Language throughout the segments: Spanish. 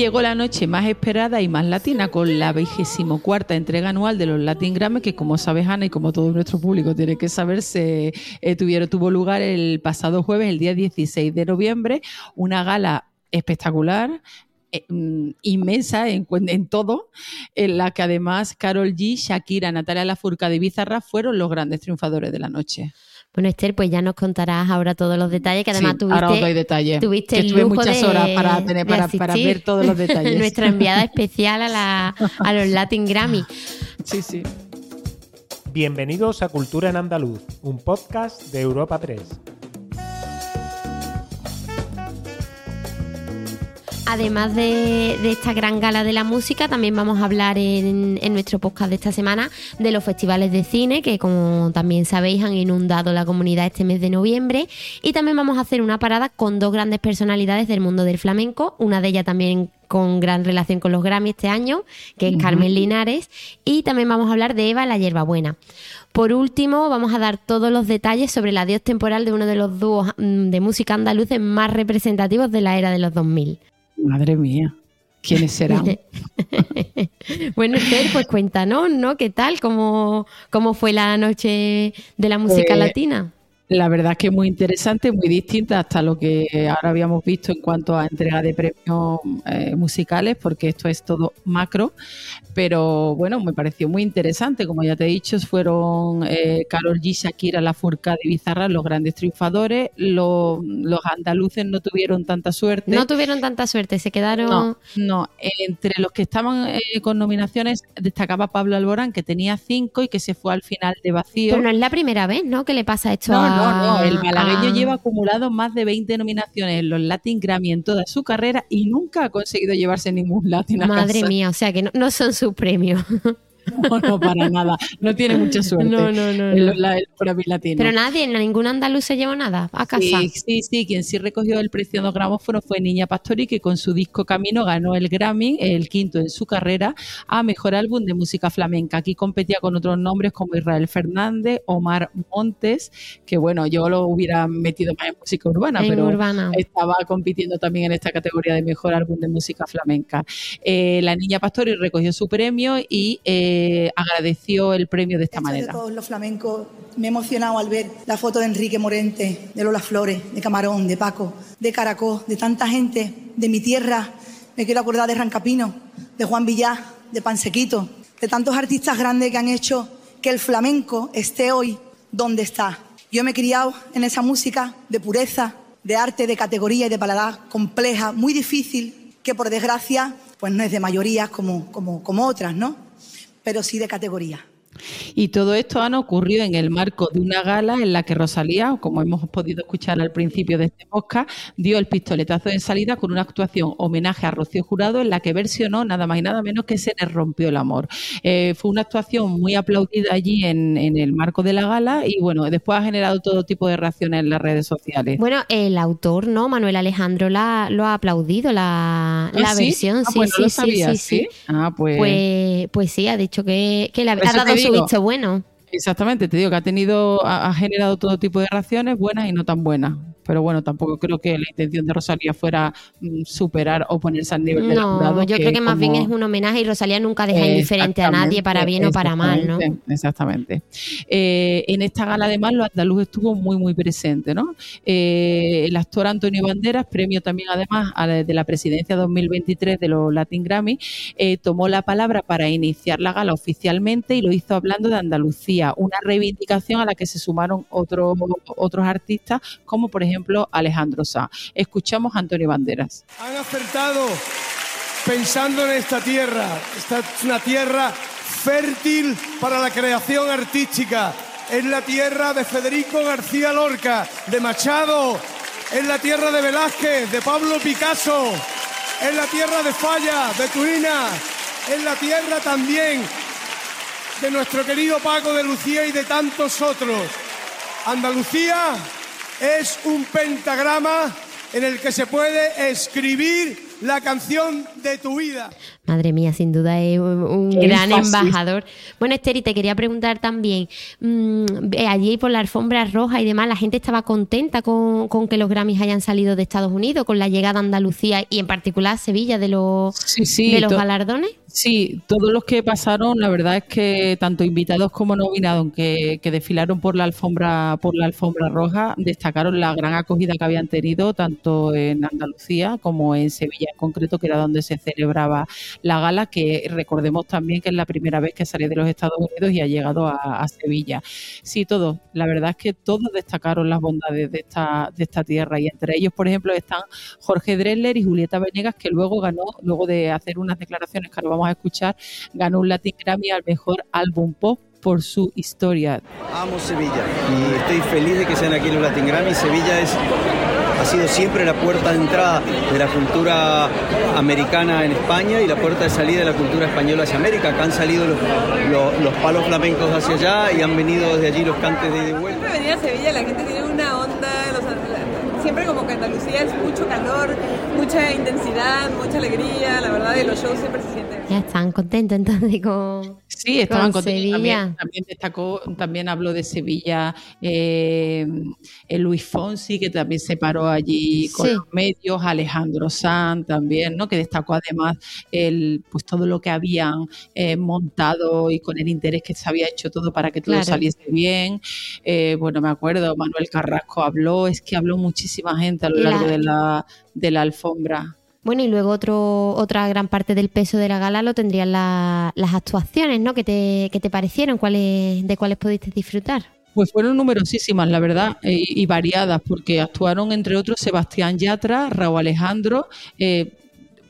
llegó la noche más esperada y más latina con la vigésimo cuarta entrega anual de los Latin Grammy, que como sabes Ana y como todo nuestro público tiene que saber, se eh, tuvieron, tuvo lugar el pasado jueves, el día 16 de noviembre, una gala espectacular, eh, mm, inmensa en, todo, en la que además Carol G, Shakira, Natalia Lafourcade y Bizarra fueron los grandes triunfadores de la noche. Bueno, Esther, pues ya nos contarás ahora todos los detalles, que además tuviste, ahora os doy detalles. tuviste que el tuve lujo muchas de, horas para, tener, para, para ver todos los detalles. Nuestra enviada especial a, la, a los Latin Grammy. Sí, sí. Bienvenidos a Cultura en Andaluz, un podcast de Europa 3. Además de, de, esta gran gala de la música, también vamos a hablar en, en, nuestro podcast de esta semana de los festivales de cine, que como también sabéis han inundado la comunidad este mes de noviembre. Y también vamos a hacer una parada con dos grandes personalidades del mundo del flamenco, una de ellas también con gran relación con los Grammy este año, que es uh -huh. Carmen Linares. Y también vamos a hablar de Eva la Hierbabuena. Por último, vamos a dar todos los detalles sobre el adiós temporal de uno de los dúos de música andaluces más representativos de la era de los 2000. Madre mía. ¿Quiénes serán? bueno, Esther, pues cuéntanos, ¿no? ¿Qué tal? ¿Cómo, cómo fue la noche de la música eh, latina? La verdad es que muy interesante, muy distinta hasta lo que ahora habíamos visto en cuanto a entrega de premios eh, musicales, porque esto es todo macro. Pero bueno, me pareció muy interesante. Como ya te he dicho, fueron eh, Carol G, Shakira, La Furca de Bizarra los grandes triunfadores. Los, los, andaluces no tuvieron tanta suerte. No tuvieron tanta suerte, se quedaron. No, no. entre los que estaban eh, con nominaciones destacaba Pablo Alborán, que tenía cinco y que se fue al final de vacío. Pero no es la primera vez, ¿no? Que le pasa esto no, a. No, no, el malagueño ah. lleva acumulado más de 20 nominaciones en los Latin Grammy en toda su carrera y nunca ha conseguido llevarse ningún Latin a Madre casa. mía, o sea que no, no son sus premios. No, no, para nada. No tiene mucha suerte. No, no, no. El, la, el latino. Pero nadie, ningún andaluz se llevó nada a casa. Sí, sí, sí. Quien sí recogió el preciado gramófono fue Niña Pastori, que con su disco Camino ganó el Grammy, el quinto en su carrera, a mejor álbum de música flamenca. Aquí competía con otros nombres como Israel Fernández, Omar Montes, que bueno, yo lo hubiera metido más en música urbana, en pero urbana. estaba compitiendo también en esta categoría de mejor álbum de música flamenca. Eh, la Niña Pastori recogió su premio y eh, agradeció el premio de esta Hecho manera. De todos los flamencos, me he emocionado al ver la foto de Enrique Morente, de Lola Flores, de Camarón, de Paco, de Caracó, de tanta gente, de mi tierra. Me quiero acordar de Rancapino, de Juan Villá, de Pansequito, de tantos artistas grandes que han hecho que el flamenco esté hoy donde está. Yo me he criado en esa música de pureza, de arte, de categoría y de paladar compleja, muy difícil, que por desgracia pues no es de mayoría como, como, como otras, ¿no? Pero sí de categoría. Y todo esto han ocurrido en el marco de una gala en la que Rosalía, como hemos podido escuchar al principio de este podcast, dio el pistoletazo de salida con una actuación homenaje a Rocío Jurado en la que versionó nada más y nada menos que Se les rompió el amor. Eh, fue una actuación muy aplaudida allí en, en, el marco de la gala y bueno, después ha generado todo tipo de reacciones en las redes sociales. Bueno, el autor, ¿no? Manuel Alejandro la, lo ha aplaudido, la, ¿Ah, la sí? versión. Ah, sí, pues no sí, lo sí, sabía, sí, sí. Ah, pues... pues... Pues sí, ha dicho que, que le ha Por eso dado su visto bueno. Exactamente, te digo que ha tenido, ha, ha generado todo tipo de reacciones buenas y no tan buenas. Pero bueno, tampoco creo que la intención de Rosalía fuera mm, superar o ponerse al nivel No, jurado. yo creo que más bien es un homenaje y Rosalía nunca deja indiferente a nadie para bien o para mal, ¿no? Exactamente. Eh, en esta gala además los andaluz estuvo muy muy presente, ¿no? Eh, el actor Antonio Banderas, premio también además a la- de la presidencia 2023 de los Latin Grammy, eh, tomó la palabra para iniciar la gala oficialmente y lo hizo hablando de Andalucía, una reivindicación a la que se sumaron otros otros artistas como por ejemplo Alejandro Sá. Escuchamos a Antonio Banderas. Han acertado pensando en esta tierra. Esta es una tierra fértil para la creación artística. Es la tierra de Federico García Lorca, de Machado. Es la tierra de Velázquez, de Pablo Picasso. Es la tierra de Falla, de Turina. Es la tierra también de nuestro querido Paco de Lucía y de tantos otros. Andalucía es un pentagrama en el que se puede escribir la canción de tu vida. Madre mía, sin duda es un, gran embajador. Bueno, Esther, te quería preguntar también, mm, eh, allí por la alfombra roja y demás, ¿la gente estaba contenta con, que los Grammys hayan salido de Estados Unidos, con la llegada a Andalucía y en particular a Sevilla de los, de los galardones? Sí, todos los que pasaron, la verdad es que tanto invitados como nominados que, que, desfilaron por la alfombra, por la alfombra roja, destacaron la gran acogida que habían tenido tanto en Andalucía como en Sevilla en concreto, que era donde se celebraba la gala, que recordemos también que es la primera vez que sale de los Estados Unidos y ha llegado a, Sevilla. Sí, todos, la verdad es que todos destacaron las bondades de esta, de esta tierra y entre ellos, por ejemplo, están Jorge Dressler y Julieta Venegas, que luego ganó, luego de hacer unas declaraciones que lo vamos a escuchar, ganó un Latin Grammy al mejor álbum pop por su historia. Amo Sevilla y estoy feliz de que sean aquí los Latin Grammy. Sevilla es, ha sido siempre la puerta de entrada de la cultura americana en España y la puerta de salida de la cultura española hacia América. Acá han salido los, palos flamencos hacia allá y han venido desde allí los cantes de, vuelta. Siempre venir a Sevilla la gente tiene una onda, siempre como que Andalucía es mucho calor, mucha intensidad, mucha alegría, la verdad, y los shows siempre se sienten. Ya están contentos entonces con. Sí, estaban contentos. También, también, destacó, también habló de Sevilla eh, el Luis Fonsi, que también se paró allí con los medios, Alejandro Sanz también, ¿no? Que destacó además el, pues todo lo que habían eh, montado y con el interés que se había hecho todo para que todo saliese bien. Eh, bueno, me acuerdo, Manuel Carrasco habló, es que habló muchísima gente a lo largo de la, de la alfombra. Bueno, y luego otro, otra gran parte del peso de la gala lo tendrían las actuaciones, ¿no? ¿Qué te, qué te parecieron? ¿Cuáles, ¿De cuáles pudiste disfrutar? Pues fueron numerosísimas, la verdad, eh, y variadas, porque actuaron entre otros Sebastián Yatra, Raúl Alejandro, eh,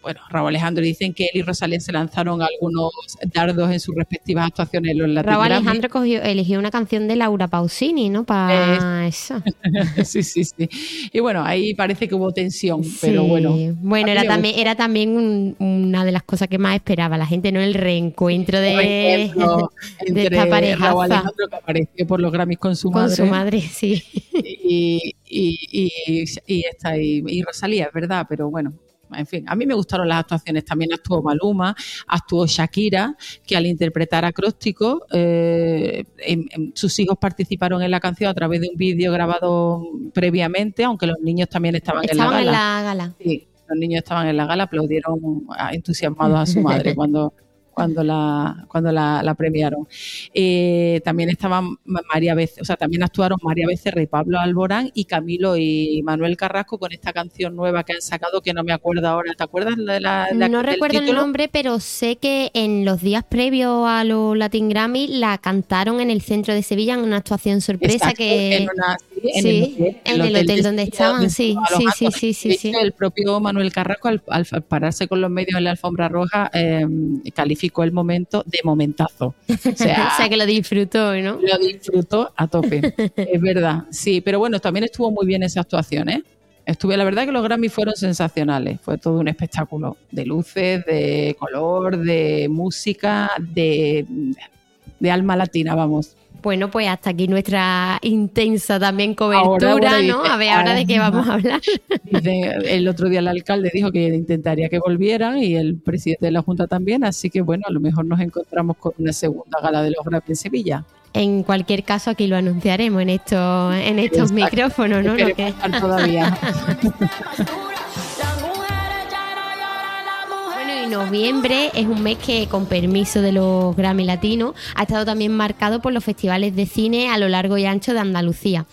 bueno, Raúl Alejandro dicen que él y Rosalén se lanzaron algunos dardos en sus respectivas actuaciones en los Latin Raúl Alejandro cogió, eligió una canción de Laura Pausini, ¿no? Para eso. sí, sí, sí. Y bueno, ahí parece que hubo tensión, pero bueno. Bueno, era también, era también una de las cosas que más esperaba la gente, ¿no? El reencuentro de, de esta pareja. Raúl Alejandro que apareció por los Grammys con su madre. Con su madre, sí. Y, y, y, y, esta, y Rosalía, es verdad, pero bueno, en fin, a mí me gustaron las actuaciones. También actuó Maluma, actuó Shakira, que al interpretar acróstico, eh, sus hijos participaron en la canción a través de un vídeo grabado previamente, aunque los niños también estaban, en la gala. en la gala. Sí, los niños estaban en la gala, aplaudieron entusiasmados a su madre cuando cuando la, cuando la, premiaron. Eh, también estaban María Becerra, o sea, también actuaron María Becerra y Pablo Alborán y Camilo y Manuel Carrasco con esta canción nueva que han sacado que no me acuerdo ahora. ¿Te acuerdas de la, No recuerdo el nombre, pero sé que en los días previos a los Latin Grammy la cantaron en el centro de Sevilla en una actuación sorpresa que en, el, hotel, donde estaban, sí, sí, sí, sí, sí, El propio Manuel Carrasco al, pararse con los medios en la alfombra roja eh, calificó el momento de momentazo. O sea, que lo disfrutó, ¿no? Lo disfrutó a tope, es verdad. Sí, pero bueno, también estuvo muy bien esa actuación, ¿eh? Estuve, la verdad que los Grammy fueron sensacionales, fue todo un espectáculo de luces, de color, de música, de, de alma latina, vamos. Bueno, pues hasta aquí nuestra intensa también cobertura, ¿no? a ver, ahora de qué vamos a hablar. el otro día el alcalde dijo que intentaría que volvieran y el presidente de la Junta también, así que bueno, a lo mejor nos encontramos con una segunda gala de los Grammy en Sevilla. En cualquier caso, aquí lo anunciaremos en estos, en estos micrófonos, ¿no? Lo que... todavía. noviembre es un mes que, con permiso de los Grammy Latinos, ha estado también marcado por los festivales de cine a lo largo y ancho de Andalucía.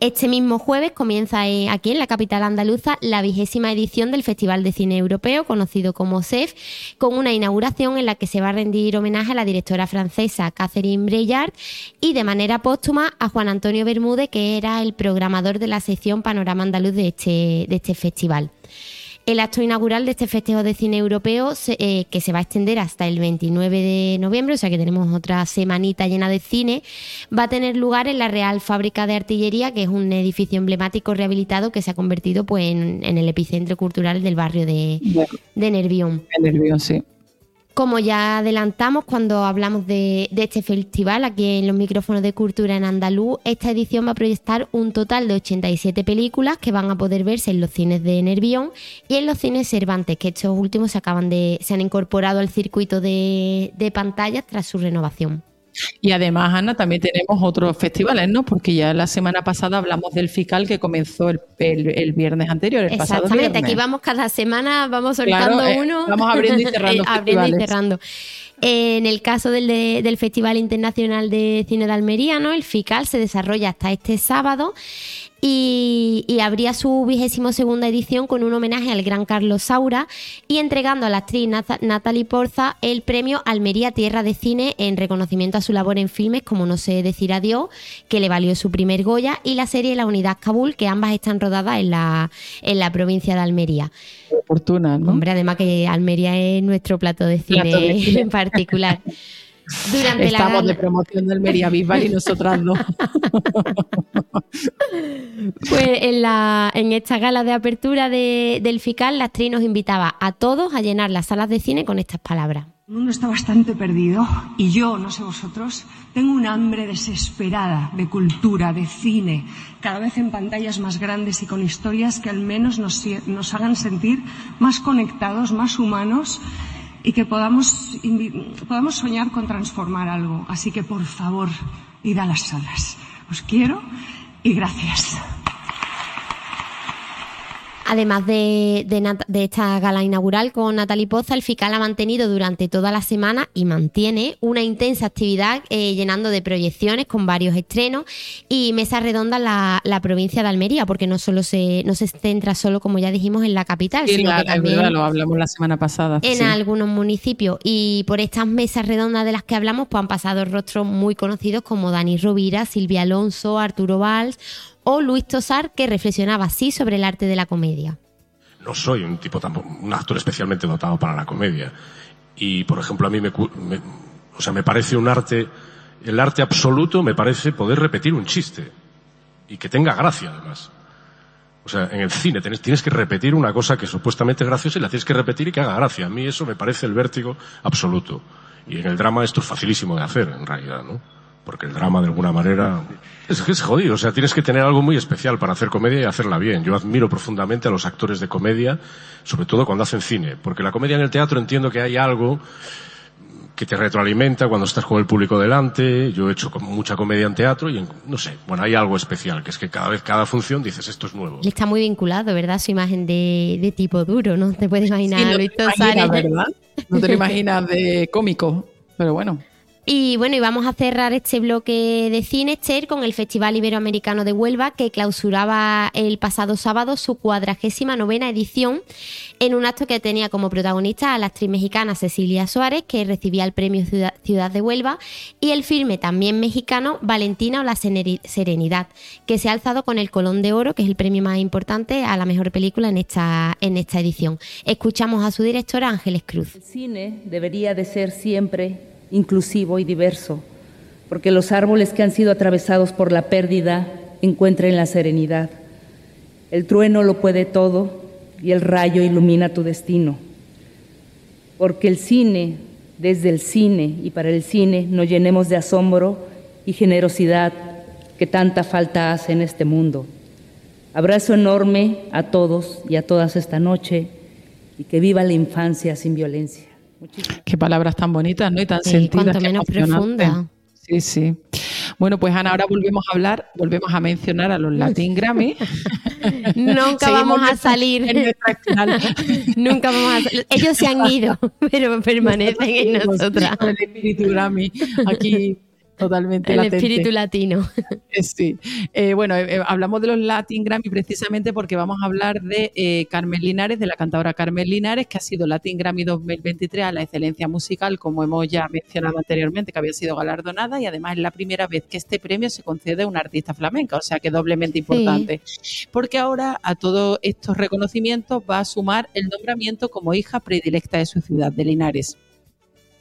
Este mismo jueves comienza aquí en la capital andaluza la vigésima edición del Festival de Cine Europeo, conocido como CEF, con una inauguración en la que se va a rendir homenaje a la directora francesa Catherine Breillat y de manera póstuma a Juan Antonio Bermúdez, que era el programador de la sección Panorama Andaluz de este, de este festival. El acto inaugural de este Festejo de Cine Europeo, eh, que se va a extender hasta el 29 de noviembre, o sea que tenemos otra semanita llena de cine, va a tener lugar en la Real Fábrica de Artillería, que es un edificio emblemático rehabilitado que se ha convertido pues, en, el epicentro cultural del barrio de, de Nervión. Nervión, sí. Como ya adelantamos cuando hablamos de, este festival aquí en los micrófonos de cultura en Andaluz, esta edición va a proyectar un total de 87 películas que van a poder verse en los cines de Nervión y en los cines Cervantes, que estos últimos se acaban de, se han incorporado al circuito de, de pantallas tras su renovación. Y además, Ana, también tenemos otros festivales, ¿no? Porque ya la semana pasada hablamos del FICAL que comenzó el, viernes anterior, el pasado viernes. Exactamente, aquí vamos cada semana, vamos soltando eh, uno. Vamos abriendo y cerrando. abriendo y cerrando. En el caso del, del Festival Internacional de Cine de Almería, ¿no? el FICAL se desarrolla hasta este sábado y, y, abría su vigésimo segunda edición con un homenaje al gran Carlos Saura y entregando a la actriz Natalie Porza el premio Almería Tierra de Cine en reconocimiento a su labor en filmes como No sé decir adiós, que le valió su primer Goya, y la serie La Unidad Kabul, que ambas están rodadas en la, en la provincia de Almería. Oportuna, ¿no? Hombre, además que Almería es nuestro plato de cine. en particular. Estamos de promoción del Bisbal y nosotras no. pues en, la, en esta gala de apertura del FICAL, la actriz nos invitaba a todos a llenar las salas de cine con estas palabras. El mundo está bastante perdido y yo, no sé vosotros, tengo un hambre desesperada de cultura, de cine, cada vez en pantallas más grandes y con historias que al menos nos, nos hagan sentir más conectados, más humanos y que podamos, podamos soñar con transformar algo. Así que, por favor, id a las salas. Os quiero y gracias. Además de, esta gala inaugural con Natalie Poza, el FICAL ha mantenido durante toda la semana y mantiene una intensa actividad eh, llenando de proyecciones con varios estrenos y mesas redondas la, la provincia de Almería, porque no solo se, no se centra solo, como ya dijimos, en la capital, sino que también lo hablamos la semana pasada. En algunos municipios. Y por estas mesas redondas de las que hablamos, pues han pasado rostros muy conocidos como Dani Rovira, Silvia Alonso, Arturo Valls o Luis Tosar, que reflexionaba así sobre el arte de la comedia. No soy un tipo un actor especialmente dotado para la comedia. Y, por ejemplo, a mí me, o sea, me parece un arte, el arte absoluto me parece poder repetir un chiste. Y que tenga gracia, además. O sea, en el cine tienes, que repetir una cosa que supuestamente es graciosa y la tienes que repetir y que haga gracia. A mí eso me parece el vértigo absoluto. Y en el drama esto es facilísimo de hacer, en realidad, ¿no? Porque el drama de alguna manera es que es jodido, o sea, tienes que tener algo muy especial para hacer comedia y hacerla bien. Yo admiro profundamente a los actores de comedia, sobre todo cuando hacen cine, porque la comedia en el teatro entiendo que hay algo que te retroalimenta cuando estás con el público delante. Yo he hecho mucha comedia en teatro y no sé, bueno, hay algo especial, que es que cada vez, cada función dices esto es nuevo. está muy vinculado, ¿verdad? Su imagen de, tipo duro, ¿no? Te puedes imaginar. no, te imaginas, ¿verdad? no te lo imaginas de cómico, pero bueno. Y bueno, y vamos a cerrar este bloque de cine, Esther, con el Festival Iberoamericano de Huelva, que clausuraba el pasado sábado su cuadragésima novena edición, en un acto que tenía como protagonista a la actriz mexicana Cecilia Suárez, que recibía el premio Ciudad, de Huelva, y el filme también mexicano Valentina o la Serenidad, que se ha alzado con el Colón de Oro, que es el premio más importante a la mejor película en esta, en esta edición. Escuchamos a su directora Ángeles Cruz. El cine debería de ser siempre inclusivo y diverso, porque los árboles que han sido atravesados por la pérdida encuentran la serenidad. El trueno lo puede todo y el rayo ilumina tu destino, porque el cine, desde el cine y para el cine, nos llenemos de asombro y generosidad que tanta falta hace en este mundo. Abrazo enorme a todos y a todas esta noche y que viva la infancia sin violencia. Qué palabras tan bonitas, ¿no? Y tan sentidas. Cuanto menos profunda. Sí, sí. Bueno, pues Ana, ahora volvemos a hablar, volvemos a mencionar a los Latin Grammy. Nunca vamos a salir. Nunca vamos a salir. Ellos se han ido, pero permanecen en nosotras. El espíritu Grammy aquí totalmente El espíritu latino. Eh, sí. Eh, bueno, eh, hablamos de los Latin Grammy precisamente porque vamos a hablar de Carmen Linares, de la cantadora Carmen Linares, que ha sido Latin Grammy 2023 a la excelencia musical, como hemos ya mencionado anteriormente, que había sido galardonada y además es la primera vez que este premio se concede a una artista flamenca, o sea que doblemente importante. Porque ahora a todos estos reconocimientos va a sumar el nombramiento como hija predilecta de su ciudad, de Linares.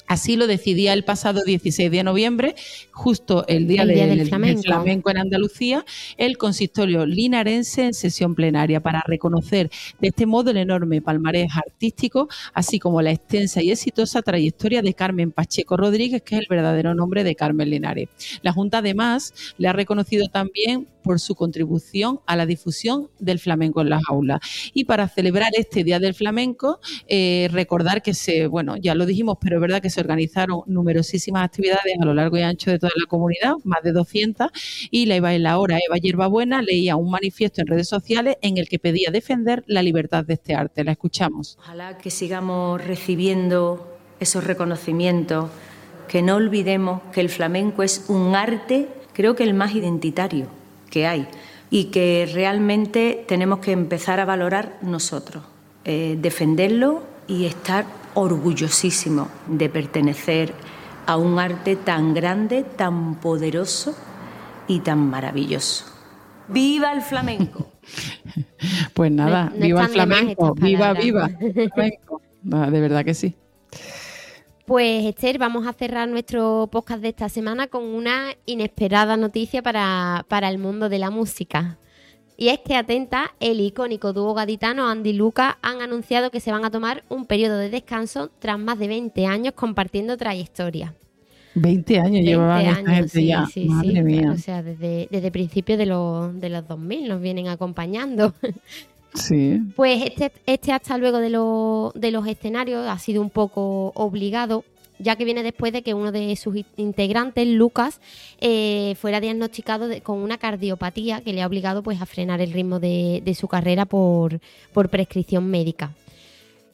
Así lo decidía el pasado 16 de noviembre, justo el día, del, flamenco. en Andalucía, el consistorio linarense en sesión plenaria para reconocer de este modo el enorme palmarés artístico, así como la extensa y exitosa trayectoria de Carmen Pacheco Rodríguez, que es el verdadero nombre de Carmen Linares. La Junta además le ha reconocido también por su contribución a la difusión del flamenco en las aulas. Y para celebrar este Día del Flamenco, eh, recordar que se, bueno, ya lo dijimos, pero es verdad que se organizaron numerosísimas actividades a lo largo y ancho de toda la comunidad, más de 200, y la bailadora Eva Hierbabuena leía un manifiesto en redes sociales en el que pedía defender la libertad de este arte. La escuchamos. Ojalá que sigamos recibiendo esos reconocimientos, que no olvidemos que el flamenco es un arte, creo que el más identitario que hay y que realmente tenemos que empezar a valorar nosotros, eh, defenderlo y estar orgullosísimo de pertenecer a un arte tan grande, tan poderoso y tan maravilloso. ¡Viva el flamenco! pues nada, viva el flamenco, viva, viva. de verdad que sí. Pues Esther, vamos a cerrar nuestro podcast de esta semana con una inesperada noticia para, el mundo de la música. Y es que, atenta, el icónico dúo gaditano Andy Luca han anunciado que se van a tomar un periodo de descanso tras más de 20 años compartiendo trayectoria. 20 años llevaban esta gente ya. Madre mía. O sea, desde, desde principios de, los, de los 2000 nos vienen acompañando. Sí. Pues este, este hasta luego de, de los escenarios ha sido un poco obligado ya que viene después de que uno de sus integrantes, Lucas, eh, fuera diagnosticado con una cardiopatía que le ha obligado pues, a frenar el ritmo de, su carrera por, prescripción médica.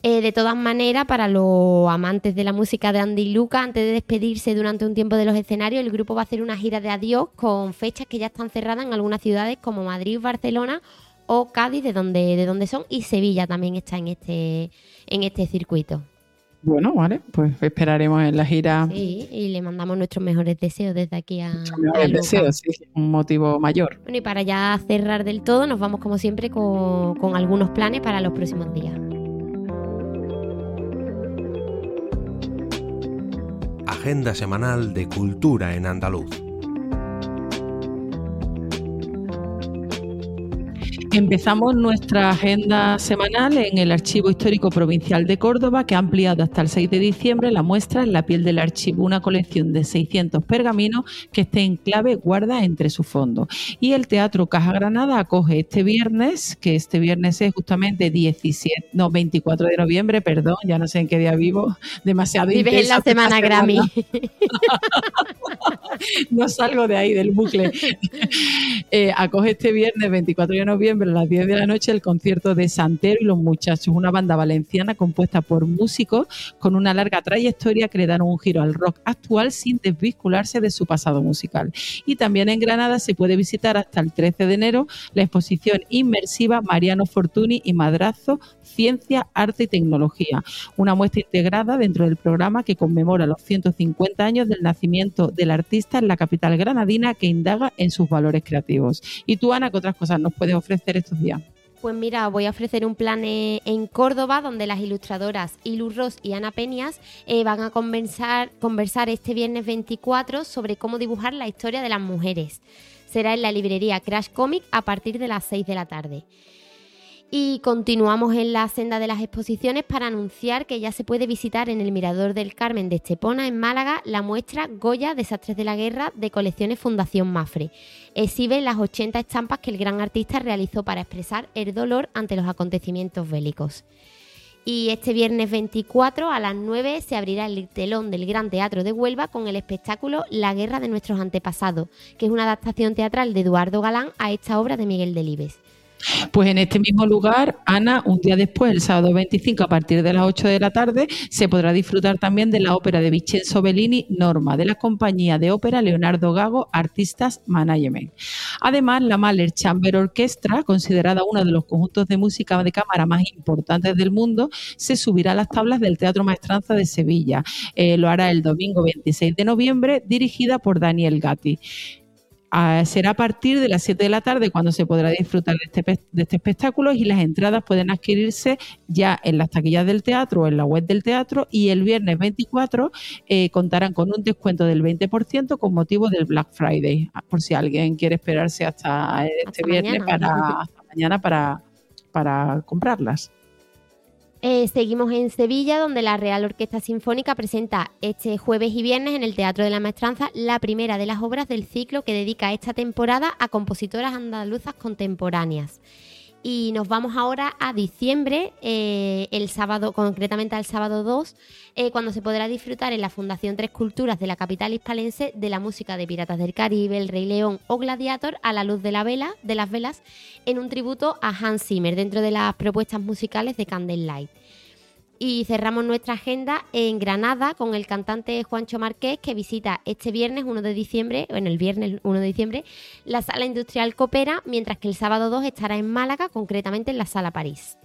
Eh, de todas maneras, para los amantes de la música de Andy Lucas, antes de despedirse durante un tiempo de los escenarios, el grupo va a hacer una gira de adiós con fechas que ya están cerradas en algunas ciudades como Madrid, Barcelona o Cádiz, de donde, de donde son, y Sevilla también está en este, en este circuito. Bueno, vale, pues esperaremos en la gira. Sí, y le mandamos nuestros mejores deseos desde aquí a. Nuestros mejores deseos, sí, un motivo mayor. Bueno, y para ya cerrar del todo, nos vamos como siempre con, con algunos planes para los próximos días. Agenda semanal de cultura en andaluz. Empezamos nuestra agenda semanal en el Archivo Histórico Provincial de Córdoba, que ha ampliado hasta el 6 de diciembre la muestra en la piel del archivo, una colección de 600 pergaminos que este enclave guarda entre su fondo. Y el Teatro Caja Granada acoge este viernes, que este viernes es justamente 17, no, 24 de noviembre, perdón, ya no sé en qué día vivo, demasiado Vives en la semana Grammy. no salgo de ahí, del bucle. Eh, acoge este viernes 24 de noviembre a las 10 de la noche el concierto de Santero y los Muchachos, una banda valenciana compuesta por músicos con una larga trayectoria que le dan un giro al rock actual sin desvincularse de su pasado musical. Y también en Granada se puede visitar hasta el 13 de enero la exposición inmersiva Mariano Fortuny y Madrazo Ciencia, Arte y Tecnología, una muestra integrada dentro del programa que conmemora los 150 años del nacimiento del artista en la capital granadina que indaga en sus valores creativos. Y tú, Ana, ¿qué otras cosas nos puedes ofrecer estos días? Pues mira, voy a ofrecer un plan eh, en Córdoba donde las ilustradoras Ilu Ross y Ana Peñas eh, van a conversar, conversar este viernes 24 sobre cómo dibujar la historia de las mujeres. Será en la librería Crash Comic a partir de las 6 de la tarde. Y continuamos en la senda de las exposiciones para anunciar que ya se puede visitar en el Mirador del Carmen de Estepona, en Málaga, la muestra Goya Desastres de la Guerra de colecciones Fundación Mafre. Exhibe las 80 estampas que el gran artista realizó para expresar el dolor ante los acontecimientos bélicos. Y este viernes 24 a las 9 se abrirá el telón del Gran Teatro de Huelva con el espectáculo La Guerra de nuestros antepasados, que es una adaptación teatral de Eduardo Galán a esta obra de Miguel Delibes. Pues en este mismo lugar, Ana, un día después, el sábado 25, a partir de las 8 de la tarde, se podrá disfrutar también de la ópera de Vincenzo Bellini, Norma, de la compañía de ópera Leonardo Gago, Artistas Management. Además, la Mahler Chamber Orchestra, considerada uno de los conjuntos de música de cámara más importantes del mundo, se subirá a las tablas del Teatro Maestranza de Sevilla. Eh, lo hará el domingo 26 de noviembre, dirigida por Daniel Gatti. Ah, será a partir de las 7 de la tarde cuando se podrá disfrutar de este, de este espectáculo y las entradas pueden adquirirse ya en las taquillas del teatro o en la web del teatro y el viernes 24 eh, contarán con un descuento del 20% con motivo del Black Friday, ah, por si alguien quiere esperarse hasta este viernes para hasta mañana para, para comprarlas. Eh, seguimos en Sevilla, donde la Real Orquesta Sinfónica presenta este jueves y viernes en el Teatro de la Maestranza la primera de las obras del ciclo que dedica esta temporada a compositoras andaluzas contemporáneas. Y nos vamos ahora a diciembre, eh, el sábado, concretamente al sábado 2, eh, cuando se podrá disfrutar en la Fundación Tres Culturas de la capital hispalense de la música de Piratas del Caribe, El Rey León o Gladiator a la luz de la vela, de las velas, en un tributo a Hans Zimmer dentro de las propuestas musicales de Candlelight. Y cerramos nuestra agenda en Granada con el cantante Juancho Marqués que visita este viernes 1 de diciembre, bueno, el viernes 1 de diciembre, la Sala Industrial Copera, mientras que el sábado 2 estará en Málaga, concretamente en la Sala París.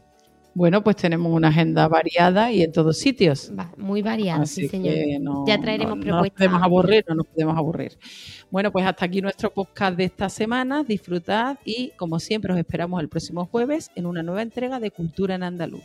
Bueno, pues tenemos una agenda variada y en todos sitios. muy variada, sí, señor. ya traeremos propuestas. No nos podemos aburrir, no nos podemos aburrir. Bueno, pues hasta aquí nuestro podcast de esta semana. Disfrutad y, como siempre, os esperamos el próximo jueves en una nueva entrega de Cultura en Andaluz.